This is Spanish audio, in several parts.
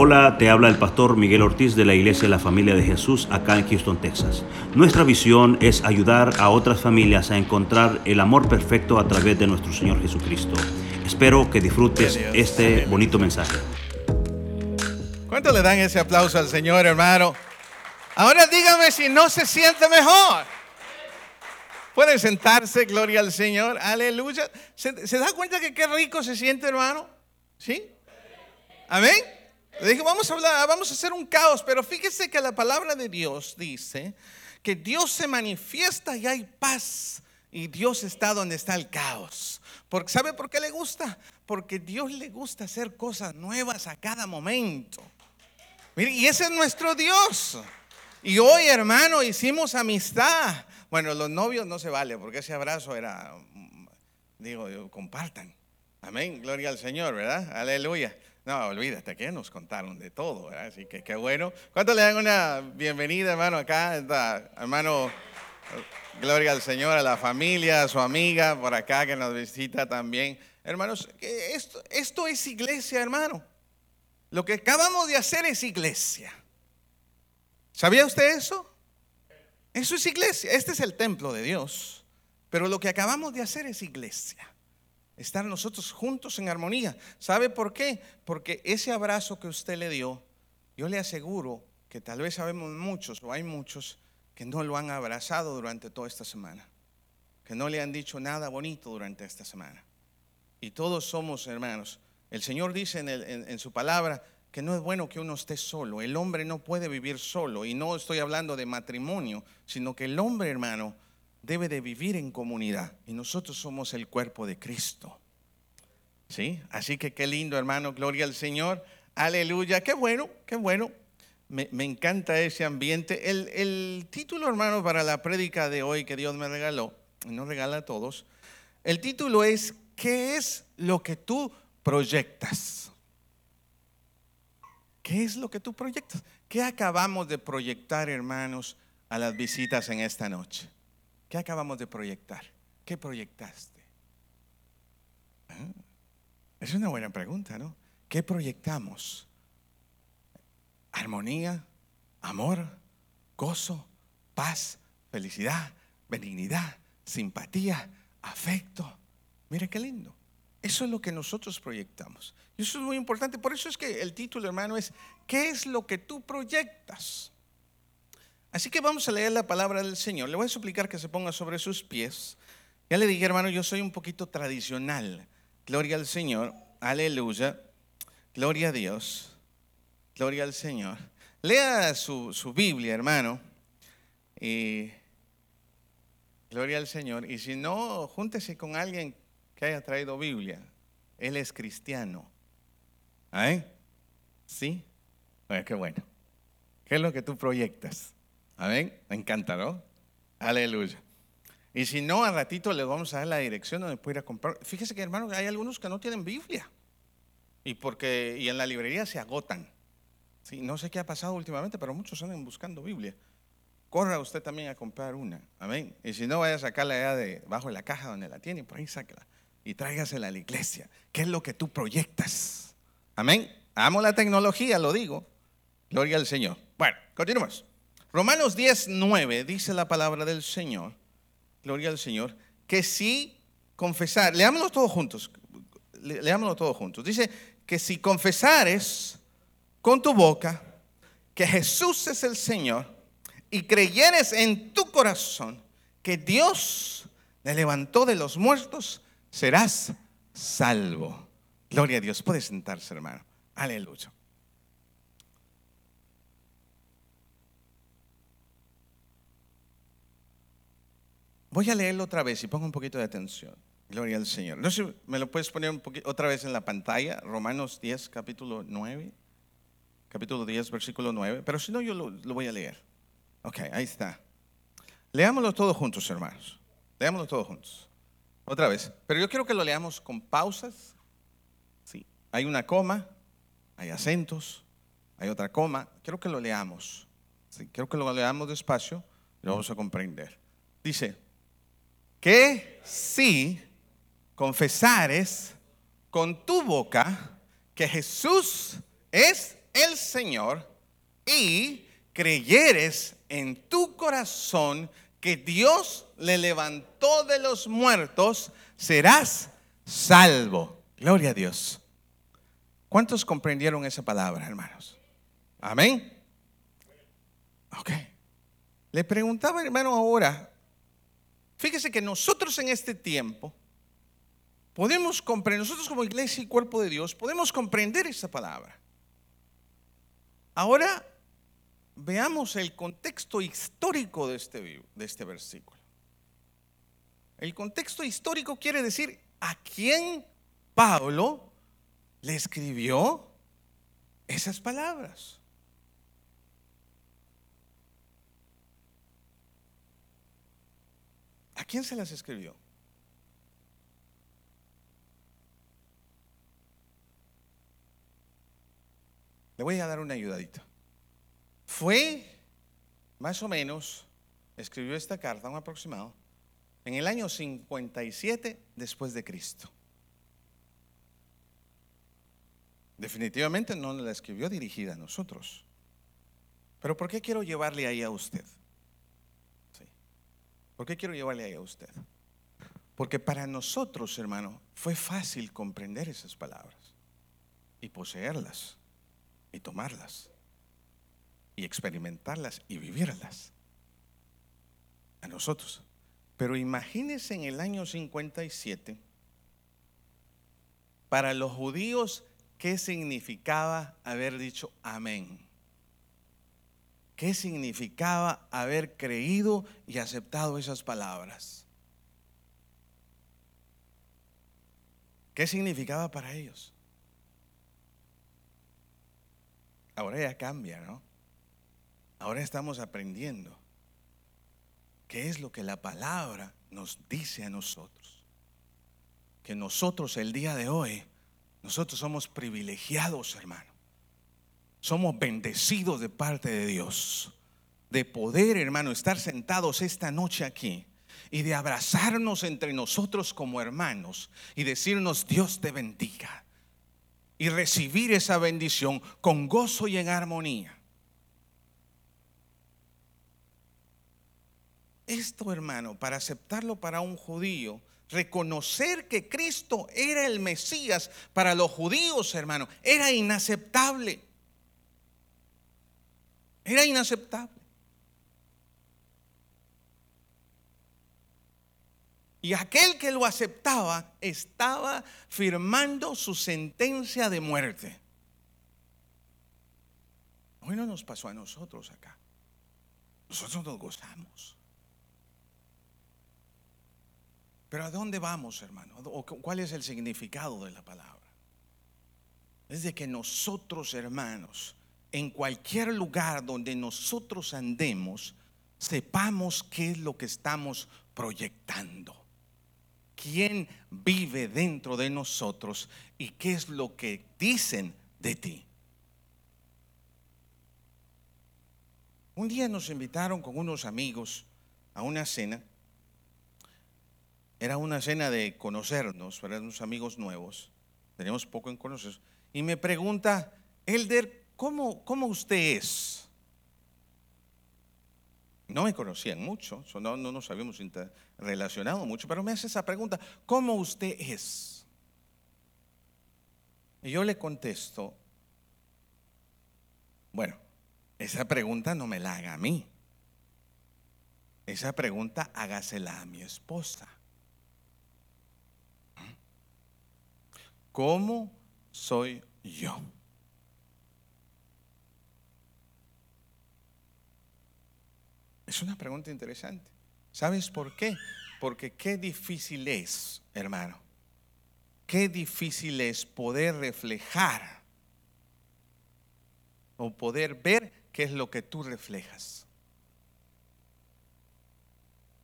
Hola, te habla el pastor Miguel Ortiz de la Iglesia de la Familia de Jesús acá en Houston, Texas. Nuestra visión es ayudar a otras familias a encontrar el amor perfecto a través de nuestro Señor Jesucristo. Espero que disfrutes este bonito mensaje. ¿Cuánto le dan ese aplauso al Señor, hermano? Ahora dígame si no se siente mejor. Puede sentarse, gloria al Señor, aleluya. ¿Se, ¿Se, da cuenta que qué rico se siente, hermano? ¿Sí? Amén. Dije, vamos a hablar, vamos a hacer un caos, pero fíjese que la palabra de Dios dice que Dios se manifiesta y hay paz y Dios está donde está el caos. Porque, ¿Sabe por qué le gusta? Porque Dios le gusta hacer cosas nuevas a cada momento. Y ese es nuestro Dios. Y hoy, hermano, hicimos amistad. Bueno, los novios no se vale, porque ese abrazo era, digo, compartan. Amén, gloria al Señor, ¿verdad? Aleluya. No, olvídate, que nos contaron de todo. Así que qué bueno. ¿Cuánto le dan una bienvenida, hermano, acá? hermano, gloria al Señor, a la familia, a su amiga por acá que nos visita también. Hermanos, esto, esto es iglesia, hermano. Lo que acabamos de hacer es iglesia. ¿Sabía usted eso? Eso es iglesia. Este es el templo de Dios. Pero lo que acabamos de hacer es iglesia estar nosotros juntos en armonía. ¿Sabe por qué? Porque ese abrazo que usted le dio, yo le aseguro que tal vez sabemos muchos o hay muchos que no lo han abrazado durante toda esta semana, que no le han dicho nada bonito durante esta semana. Y todos somos hermanos. El Señor dice en, en su palabra que no es bueno que uno esté solo. El hombre no puede vivir solo. Y no estoy hablando de matrimonio, sino que el hombre, hermano, debe de vivir en comunidad y nosotros somos el cuerpo de Cristo. ¿Sí? Así que qué lindo, hermano, gloria al Señor. Aleluya, qué bueno, qué bueno. Me, encanta ese ambiente. El, título, hermano, para la prédica de hoy que Dios me regaló, nos regala a todos, el título es, ¿qué es lo que tú proyectas? ¿Qué es lo que tú proyectas? ¿Qué acabamos de proyectar, hermanos, a las visitas en esta noche? ¿Qué acabamos de proyectar? ¿Qué proyectaste? ¿Ah? Es una buena pregunta, ¿no? ¿Qué proyectamos? Armonía, amor, gozo, paz, felicidad, benignidad, simpatía, afecto. Mire qué lindo. Eso es lo que nosotros proyectamos. Y eso es muy importante. Por eso es que el título, hermano, es ¿qué es lo que tú proyectas? Así que vamos a leer la palabra del Señor. Le voy a suplicar que se ponga sobre sus pies. Ya le dije, hermano, yo soy un poquito tradicional. Gloria al Señor. Aleluya. Gloria a Dios. Gloria al Señor. Lea su, Biblia, hermano. Y gloria al Señor. Y si no, júntese con alguien que haya traído Biblia. Él es cristiano. ¿Ah? ¿Sí? Bueno, qué bueno. ¿Qué es lo que tú proyectas? Amén. Me encanta, ¿no? Aleluya. Y si no, al ratito les vamos a dar la dirección donde puede ir a comprar. Fíjese que, hermano, hay algunos que no tienen Biblia. Y, porque, y en la librería se agotan. Sí, no sé qué ha pasado últimamente, pero muchos andan buscando Biblia. Corra usted también a comprar una. Amén. Y si no, vaya a sacarla allá de bajo de la caja donde la tiene, por ahí sáquela. Y tráigasela a la iglesia. ¿Qué es lo que tú proyectas? Amén. Amo la tecnología, lo digo. Gloria al Señor. Bueno, continuamos. Romanos 10, 9 dice la palabra del Señor, gloria al Señor, que si confesar, leámoslo todos juntos, leámoslo todos juntos. Dice que si confesares con tu boca que Jesús es el Señor y creyeres en tu corazón que Dios le levantó de los muertos, serás salvo. Gloria a Dios. Puede sentarse, hermano. Aleluya. Voy a leerlo otra vez y pongo un poquito de atención. Gloria al Señor. No sé, ¿me lo puedes poner otra vez en la pantalla? Romanos 10, capítulo 9. Capítulo 10, versículo 9. Pero si no, yo lo, voy a leer. Ok, ahí está. Leámoslo todos juntos, hermanos. Leámoslo todos juntos. Otra vez. Pero yo quiero que lo leamos con pausas. Sí. Hay una coma, hay acentos, hay otra coma. Quiero que lo leamos. Quiero que lo leamos despacio y lo vamos a comprender. Dice, que si confesares con tu boca que Jesús es el Señor y creyeres en tu corazón que Dios le levantó de los muertos, serás salvo. Gloria a Dios. ¿Cuántos comprendieron esa palabra, hermanos? Amén. Ok. Le preguntaba, hermano, ahora, fíjese que nosotros en este tiempo podemos comprender, nosotros como iglesia y cuerpo de Dios, podemos comprender esa palabra. Ahora veamos el contexto histórico de este, de este versículo. El contexto histórico quiere decir a quién Pablo le escribió esas palabras. ¿A quién se las escribió? Le voy a dar una ayudadita. Fue, más o menos, escribió esta carta, un aproximado, en el año 57 después de Cristo. Definitivamente no la escribió dirigida a nosotros. Pero ¿por qué quiero llevarle ahí a usted? ¿Por qué quiero llevarle ahí a usted? Porque para nosotros, hermano, fue fácil comprender esas palabras y poseerlas y tomarlas y experimentarlas y vivirlas. A nosotros. Pero imagínense en el año 57, para los judíos, ¿qué significaba haber dicho amén? ¿Qué significaba haber creído y aceptado esas palabras? ¿Qué significaba para ellos? Ahora ya cambia, ¿no? Ahora estamos aprendiendo qué es lo que la palabra nos dice a nosotros. Que nosotros el día de hoy, nosotros somos privilegiados, hermano. Somos bendecidos de parte de Dios. De poder, hermano, estar sentados esta noche aquí y de abrazarnos entre nosotros como hermanos y decirnos Dios te bendiga y recibir esa bendición con gozo y en armonía. Esto, hermano, para aceptarlo para un judío, reconocer que Cristo era el Mesías para los judíos, hermano, era inaceptable. Era inaceptable. Y aquel que lo aceptaba estaba firmando su sentencia de muerte. Hoy no nos pasó a nosotros acá. Nosotros nos gozamos. Pero ¿a dónde vamos, hermano? ¿Cuál es el significado de la palabra? Es de que nosotros, hermanos, en cualquier lugar donde nosotros andemos, sepamos qué es lo que estamos proyectando quién vive dentro de nosotros y qué es lo que dicen de ti. Un día nos invitaron con unos amigos a una cena. Era una cena de conocernos, eran unos amigos nuevos. Teníamos poco en conocernos. Y me pregunta, Elder, ¿cómo, cómo usted es? No me conocían mucho, no, no nos habíamos relacionado mucho, pero me hace esa pregunta, ¿cómo usted es? Y yo le contesto, bueno, esa pregunta no me la haga a mí. Esa pregunta hágasela a mi esposa. ¿Cómo soy yo? Es una pregunta interesante. ¿Sabes por qué? Porque qué difícil es, hermano. Qué difícil es poder reflejar o poder ver qué es lo que tú reflejas.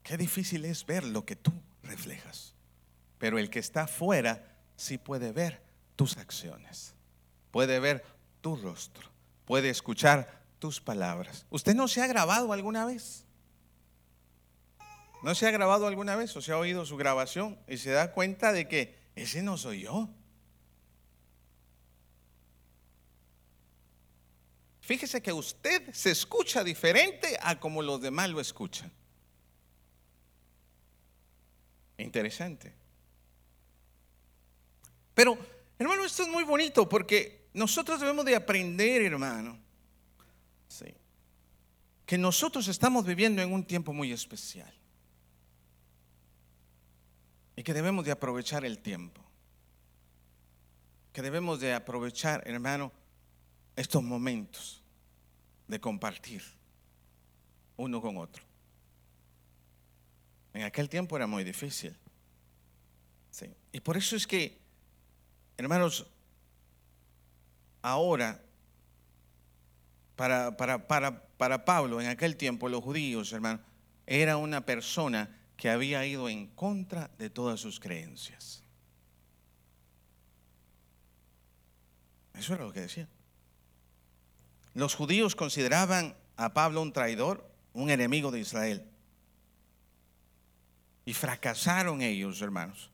Qué difícil es ver lo que tú reflejas. Pero el que está afuera sí puede ver tus acciones, puede ver tu rostro, puede escuchar palabras. ¿Usted no se ha grabado alguna vez? ¿No se ha grabado alguna vez o se ha oído su grabación y se da cuenta de que ese no soy yo? fíjese que usted se escucha diferente a como los demás lo escuchan. Interesante. Pero, hermano, esto es muy bonito porque nosotros debemos de aprender, hermano, que nosotros estamos viviendo en un tiempo muy especial y que debemos de aprovechar el tiempo, que debemos de aprovechar, hermano, estos momentos de compartir uno con otro. En aquel tiempo era muy difícil. Y por eso es que Hermanos, ahora, para, para, para, para Pablo, en aquel tiempo, los judíos, hermano, era una persona que había ido en contra de todas sus creencias. Eso era lo que decía. Los judíos consideraban a Pablo un traidor, un enemigo de Israel. Y fracasaron ellos, hermanos.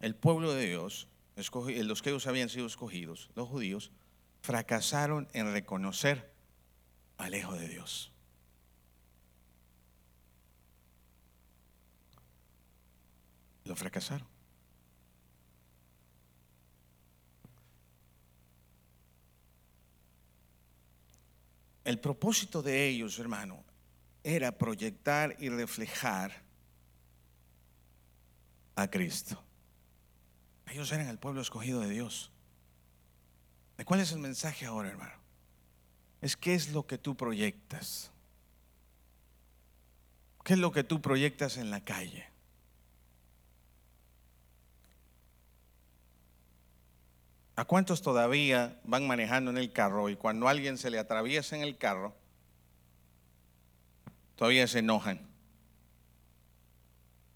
El pueblo de Dios los que ellos habían sido escogidos, los judíos, fracasaron en reconocer al Hijo de Dios. Lo fracasaron. El propósito de ellos, hermano, era proyectar y reflejar a Cristo. Ellos eran el pueblo escogido de Dios. ¿De cuál es el mensaje ahora, hermano? Es qué es lo que tú proyectas. ¿Qué es lo que tú proyectas en la calle? ¿A cuántos todavía van manejando en el carro y cuando alguien se le atraviesa en el carro, todavía se enojan?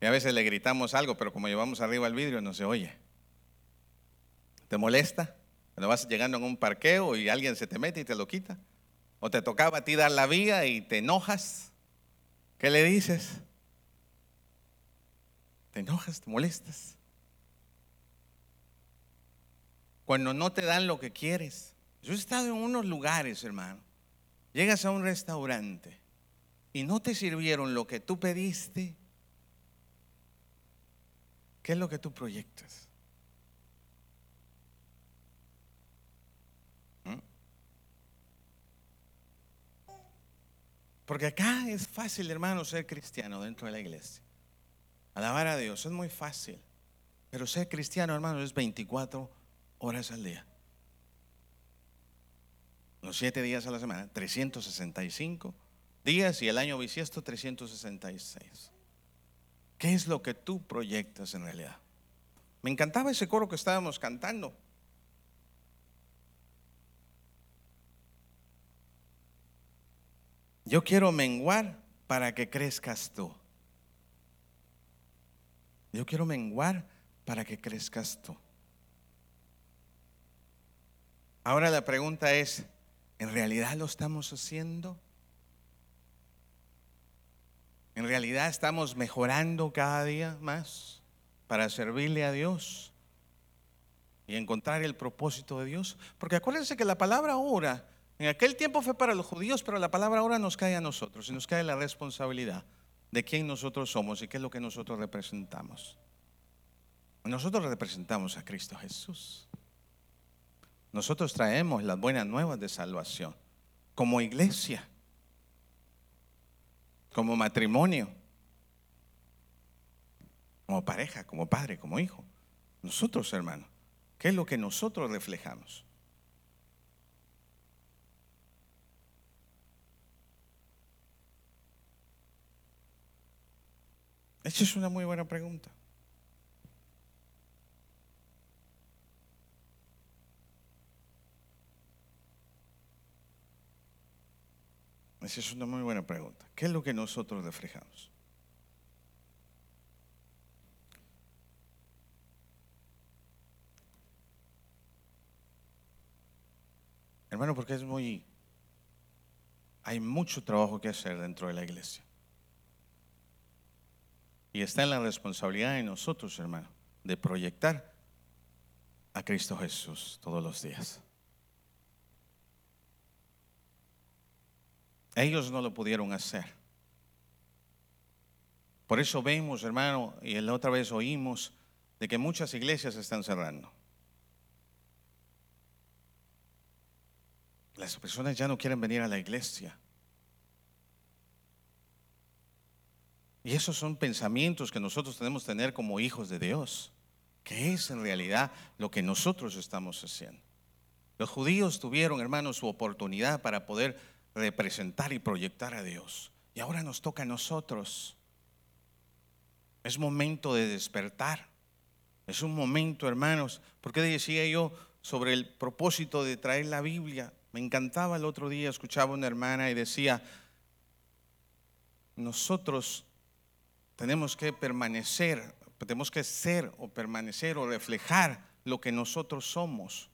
Y a veces le gritamos algo, pero como llevamos arriba el vidrio no se oye. ¿Te molesta? Cuando vas llegando en un parqueo y alguien se te mete y te lo quita. O te tocaba a ti dar la vía y te enojas. ¿Qué le dices? Te enojas, te molestas. Cuando no te dan lo que quieres. Yo he estado en unos lugares, hermano. Llegas a un restaurante y no te sirvieron lo que tú pediste. ¿Qué es lo que tú proyectas? Porque acá es fácil, hermano, ser cristiano dentro de la iglesia. Alabar a Dios es muy fácil. Pero ser cristiano, hermano, es 24 horas al día. Los 7 días a la semana, 365 días y el año bisiesto 366. ¿Qué es lo que tú proyectas en realidad? Me encantaba ese coro que estábamos cantando. Yo quiero menguar para que crezcas tú. Yo quiero menguar para que crezcas tú. Ahora la pregunta es, ¿en realidad lo estamos haciendo? ¿En realidad estamos mejorando cada día más para servirle a Dios y encontrar el propósito de Dios? Porque acuérdense que la palabra ahora en aquel tiempo fue para los judíos, pero la palabra ahora nos cae a nosotros y nos cae la responsabilidad de quién nosotros somos y qué es lo que nosotros representamos. Nosotros representamos a Cristo Jesús. Nosotros traemos las buenas nuevas de salvación como iglesia, como matrimonio, como pareja, como padre, como hijo. Nosotros, hermanos, ¿qué es lo que nosotros reflejamos? Esa es una muy buena pregunta. Esa es una muy buena pregunta. ¿Qué es lo que nosotros reflejamos? Hermano, porque es muy... Hay mucho trabajo que hacer dentro de la iglesia. Y está en la responsabilidad de nosotros, hermano, de proyectar a Cristo Jesús todos los días. Ellos no lo pudieron hacer. Por eso vemos, hermano, y la otra vez oímos de que muchas iglesias están cerrando. Las personas ya no quieren venir a la iglesia. Y esos son pensamientos que nosotros tenemos que tener como hijos de Dios, que es en realidad lo que nosotros estamos haciendo. Los judíos tuvieron, hermanos, su oportunidad para poder representar y proyectar a Dios. Y ahora nos toca a nosotros. Es momento de despertar. Es un momento, hermanos, porque decía yo sobre el propósito de traer la Biblia. Me encantaba el otro día, escuchaba una hermana y decía, nosotros tenemos que permanecer, tenemos que ser o permanecer o reflejar lo que nosotros somos.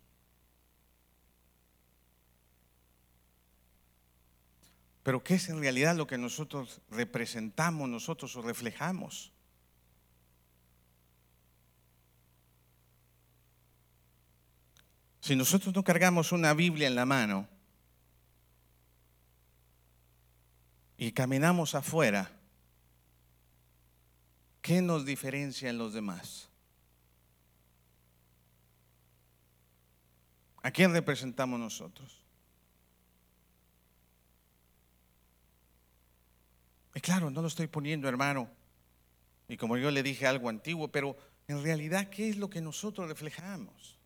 Pero ¿qué es en realidad lo que nosotros representamos, nosotros o reflejamos? Si nosotros no cargamos una Biblia en la mano y caminamos afuera, ¿qué nos diferencia en los demás? ¿A quién representamos nosotros? Y claro, no lo estoy poniendo, hermano, y como yo le dije algo antiguo, pero en realidad, ¿qué es lo que nosotros reflejamos?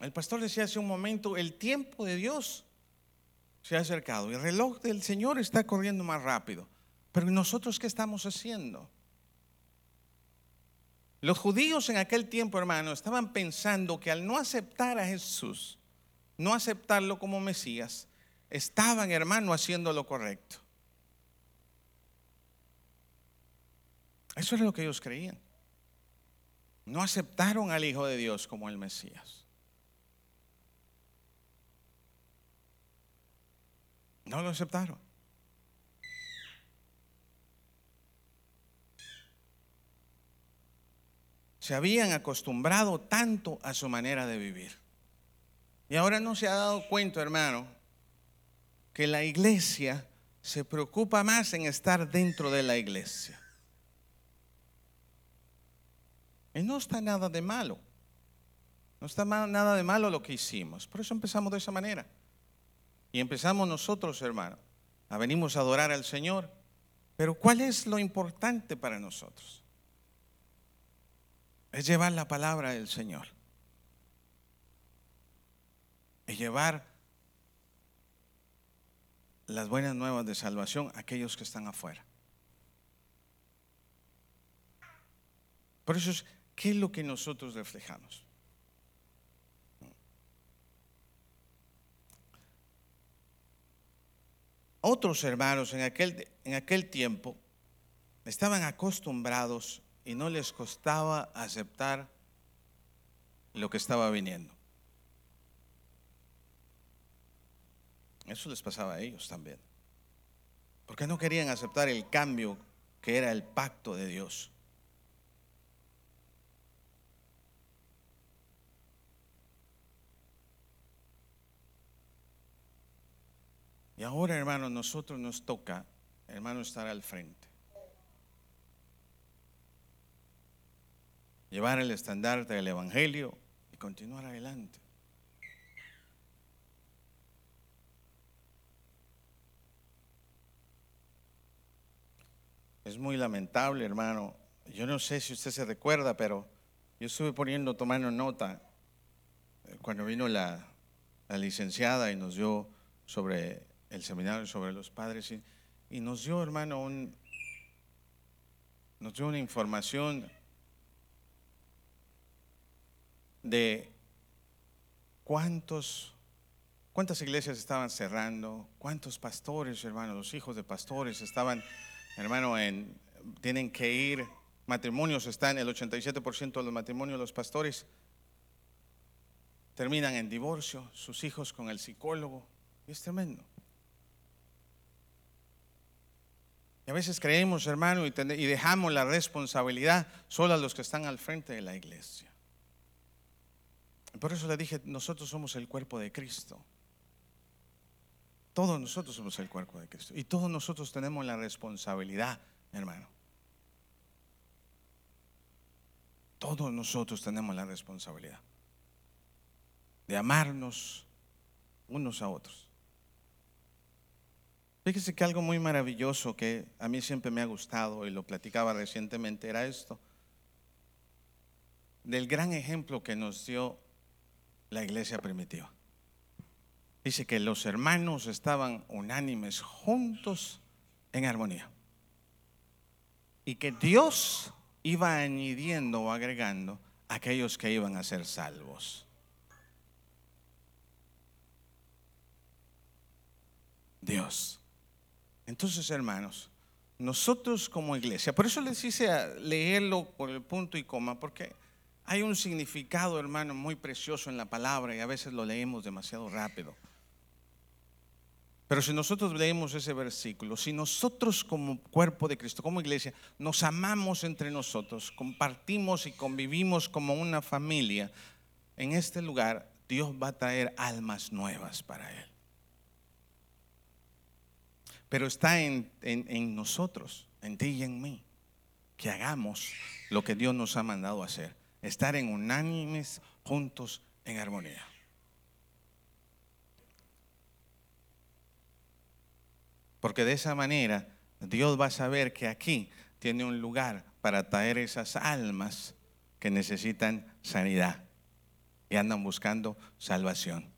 El pastor decía hace un momento, el tiempo de Dios se ha acercado. El reloj del Señor está corriendo más rápido. Pero nosotros qué estamos haciendo? Los judíos en aquel tiempo, hermano, estaban pensando que al no aceptar a Jesús, no aceptarlo como Mesías, estaban, hermano, haciendo lo correcto. Eso es lo que ellos creían. No aceptaron al Hijo de Dios como el Mesías. No lo aceptaron. Se habían acostumbrado tanto a su manera de vivir. Y ahora no se ha dado cuenta, hermano, que la iglesia se preocupa más en estar dentro de la iglesia. Y no está nada de malo. No está nada de malo lo que hicimos. Por eso empezamos de esa manera. Y empezamos nosotros, hermano, a venimos a adorar al Señor. Pero ¿cuál es lo importante para nosotros? Es llevar la palabra del Señor. Es llevar las buenas nuevas de salvación a aquellos que están afuera. Por eso es, ¿qué es lo que nosotros reflejamos? Otros hermanos en aquel, en aquel tiempo estaban acostumbrados y no les costaba aceptar lo que estaba viniendo. Eso les pasaba a ellos también. Porque no querían aceptar el cambio que era el pacto de Dios. Y ahora, hermano, nosotros nos toca, hermano, estar al frente. Llevar el estandarte del Evangelio y continuar adelante. Es muy lamentable, hermano. Yo no sé si usted se recuerda, pero yo estuve poniendo, tomando nota eh, cuando vino la, la licenciada y nos dio sobre el seminario sobre los padres y, nos dio, hermano, un, nos dio una información de cuántos, cuántas iglesias estaban cerrando, cuántos pastores, hermano, los hijos de pastores estaban, hermano, en, tienen que ir, matrimonios están, el 87% de los matrimonios de los pastores terminan en divorcio, sus hijos con el psicólogo, y es tremendo. Y a veces creemos, hermano, y, dejamos la responsabilidad solo a los que están al frente de la iglesia. Por eso le dije, nosotros somos el cuerpo de Cristo. Todos nosotros somos el cuerpo de Cristo. Y todos nosotros tenemos la responsabilidad, hermano. Todos nosotros tenemos la responsabilidad de amarnos unos a otros. Fíjese que algo muy maravilloso que a mí siempre me ha gustado y lo platicaba recientemente era esto, del gran ejemplo que nos dio la iglesia primitiva. Dice que los hermanos estaban unánimes, juntos, en armonía. Y que Dios iba añadiendo o agregando aquellos que iban a ser salvos. Dios. Entonces, hermanos, nosotros como iglesia, por eso les hice leerlo por el punto y coma, porque hay un significado, hermano, muy precioso en la palabra y a veces lo leemos demasiado rápido. Pero si nosotros leemos ese versículo, si nosotros como cuerpo de Cristo, como iglesia, nos amamos entre nosotros, compartimos y convivimos como una familia, en este lugar Dios va a traer almas nuevas para Él. Pero está en, nosotros, en ti y en mí, que hagamos lo que Dios nos ha mandado hacer, estar en unánimes, juntos, en armonía. Porque de esa manera Dios va a saber que aquí tiene un lugar para traer esas almas que necesitan sanidad y andan buscando salvación.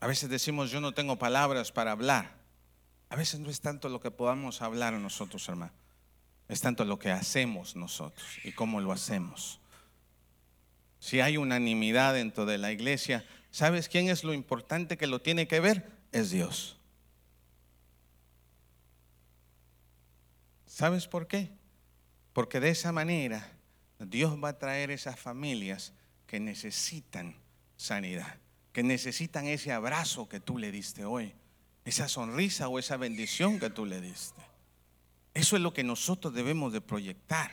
A veces decimos, yo no tengo palabras para hablar. A veces no es tanto lo que podamos hablar nosotros, hermano. Es tanto lo que hacemos nosotros y cómo lo hacemos. Si hay unanimidad dentro de la iglesia, ¿Sabes quién es lo importante que lo tiene que ver? Es Dios. ¿Sabes por qué? Porque de esa manera Dios va a traer esas familias que necesitan sanidad, que necesitan ese abrazo que tú le diste hoy, esa sonrisa o esa bendición que tú le diste. Eso es lo que nosotros debemos de proyectar,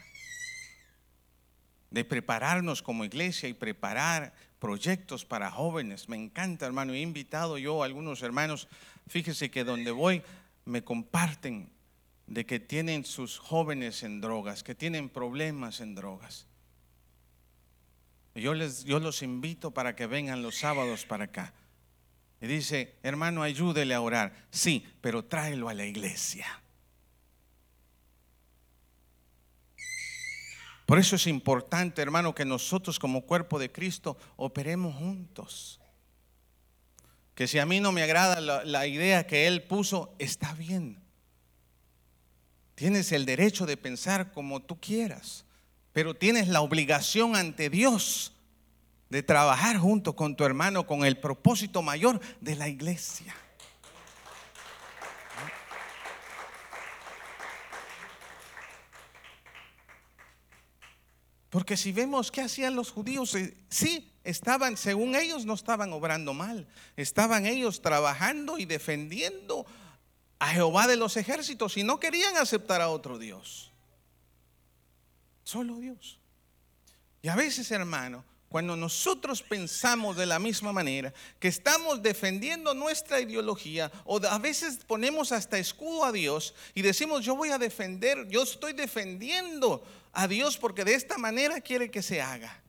de prepararnos como iglesia y preparar proyectos para jóvenes. Me encanta, hermano. He invitado yo a algunos hermanos. Fíjese que donde voy me comparten de que tienen sus jóvenes en drogas, que tienen problemas en drogas. Yo, les, yo los invito para que vengan los sábados para acá. Y dice, hermano, ayúdele a orar. Sí, pero tráelo a la iglesia. Por eso es importante, hermano, que nosotros como cuerpo de Cristo operemos juntos. Que si a mí no me agrada la, idea que Él puso, está bien. Tienes el derecho de pensar como tú quieras, pero tienes la obligación ante Dios de trabajar junto con tu hermano con el propósito mayor de la iglesia. Porque si vemos qué hacían los judíos, eh, sí, estaban, según ellos, no estaban obrando mal. Estaban ellos trabajando y defendiendo a Jehová de los ejércitos y no querían aceptar a otro Dios. Solo Dios. Y a veces, hermano, cuando nosotros pensamos de la misma manera, que estamos defendiendo nuestra ideología, o a veces ponemos hasta escudo a Dios y decimos, yo voy a defender, yo estoy defendiendo a Dios porque de esta manera quiere que se haga.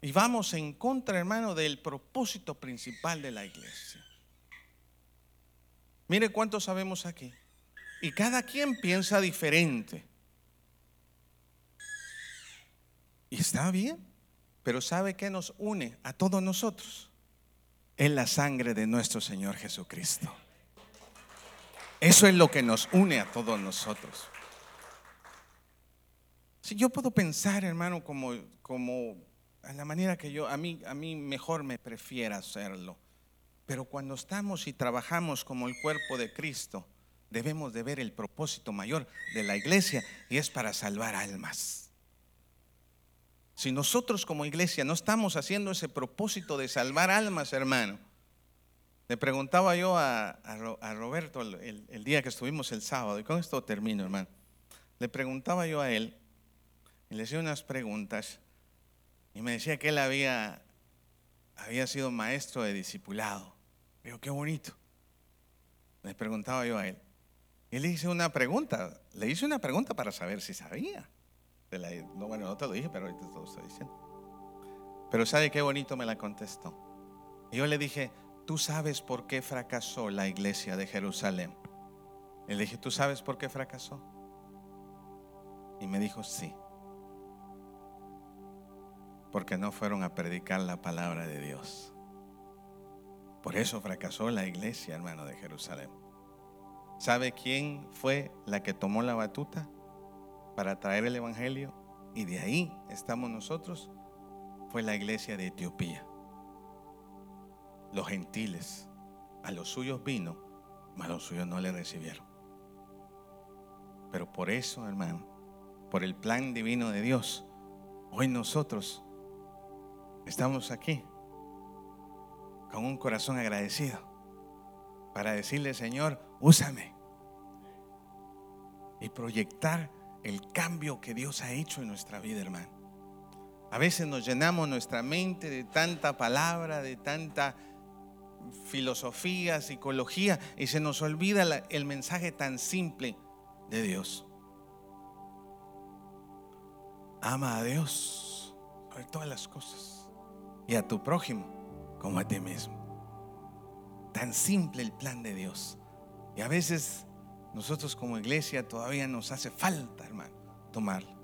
Y vamos en contra, hermano, del propósito principal de la iglesia. Mire cuánto sabemos aquí. Y cada quien piensa diferente. Y está bien, pero ¿sabe qué nos une a todos nosotros? Es la sangre de nuestro Señor Jesucristo. Eso es lo que nos une a todos nosotros. Si yo puedo pensar, hermano, como, como a la manera que yo, a mí, a mí mejor me prefiera hacerlo. Pero cuando estamos y trabajamos como el cuerpo de Cristo, debemos de ver el propósito mayor de la iglesia y es para salvar almas. Si nosotros como iglesia no estamos haciendo ese propósito de salvar almas, hermano, le preguntaba yo a, Roberto el, día que estuvimos el sábado, y con esto termino, hermano. Le preguntaba yo a él, y le hacía unas preguntas, y me decía que él había sido maestro de discipulado. Digo, qué bonito. Le preguntaba yo a él. Y le hice una pregunta. Le hice una pregunta para saber si sabía. No, bueno, no te lo dije, pero ahorita te lo estoy diciendo. Pero ¿sabe qué bonito me la contestó? Y yo le dije, ¿tú sabes por qué fracasó la iglesia de Jerusalén? le dije, ¿tú sabes por qué fracasó? Y me dijo, sí. Porque no fueron a predicar la palabra de Dios. Por eso fracasó la iglesia, hermano, de Jerusalén. ¿Sabe quién fue la que tomó la batuta para traer el Evangelio? Y de ahí estamos nosotros. Fue la iglesia de Etiopía. Los gentiles, a los suyos vino, mas los suyos no le recibieron. Pero por eso, hermano, por el plan divino de Dios, hoy nosotros estamos aquí con un corazón agradecido para decirle, Señor, úsame y proyectar el cambio que Dios ha hecho en nuestra vida, hermano. A veces nos llenamos nuestra mente de tanta palabra, de tanta filosofía, psicología, y se nos olvida el mensaje tan simple de Dios. Ama a Dios sobre todas las cosas y a tu prójimo como a ti mismo. Tan simple el plan de Dios. Y a veces nosotros como iglesia todavía nos hace falta, hermano, tomarlo.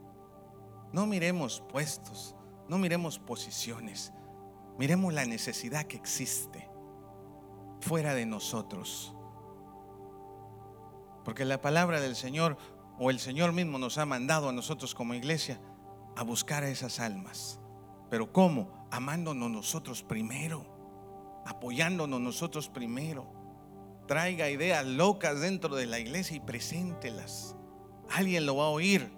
No miremos puestos, no miremos posiciones, miremos la necesidad que existe fuera de nosotros porque la palabra del Señor o el Señor mismo nos ha mandado a nosotros como iglesia a buscar a esas almas. Pero ¿cómo? Amándonos nosotros primero, apoyándonos nosotros primero. Traiga ideas locas dentro de la iglesia y preséntelas. Alguien lo va a oír.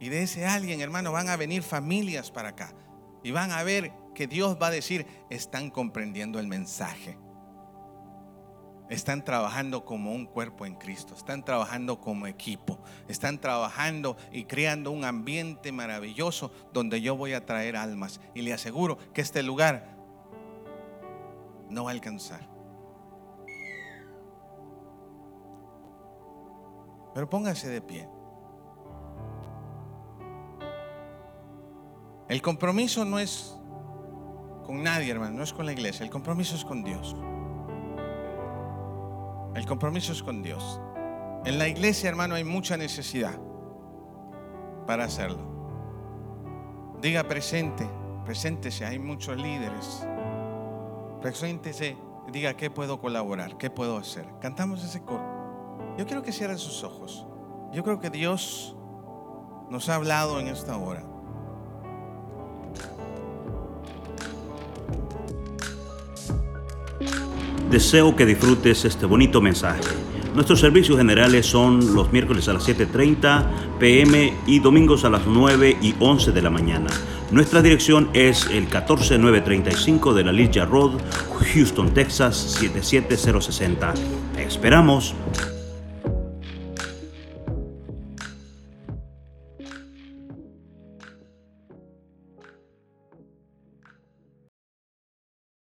Y de ese alguien, hermano, van a venir familias para acá. Y van a ver que Dios va a decir, están comprendiendo el mensaje están trabajando como un cuerpo en Cristo, están trabajando como equipo, están trabajando y creando un ambiente maravilloso donde yo voy a traer almas. Y le aseguro que este lugar no va a alcanzar. Pero póngase de pie. El compromiso no es con nadie, hermano, no es con la iglesia, el compromiso es con Dios. El compromiso es con Dios. En la iglesia, hermano, hay mucha necesidad para hacerlo. Diga presente, preséntese, hay muchos líderes. Preséntese, diga qué puedo colaborar, qué puedo hacer. Cantamos ese coro. Yo quiero que cierren sus ojos. Yo creo que Dios nos ha hablado en esta hora. Deseo que disfrutes este bonito mensaje. Nuestros servicios generales son los miércoles a las 7.30 pm y domingos a las 9 y 11 de la mañana. Nuestra dirección es el 14935 de la Ligia Road, Houston, Texas 77060. esperamos.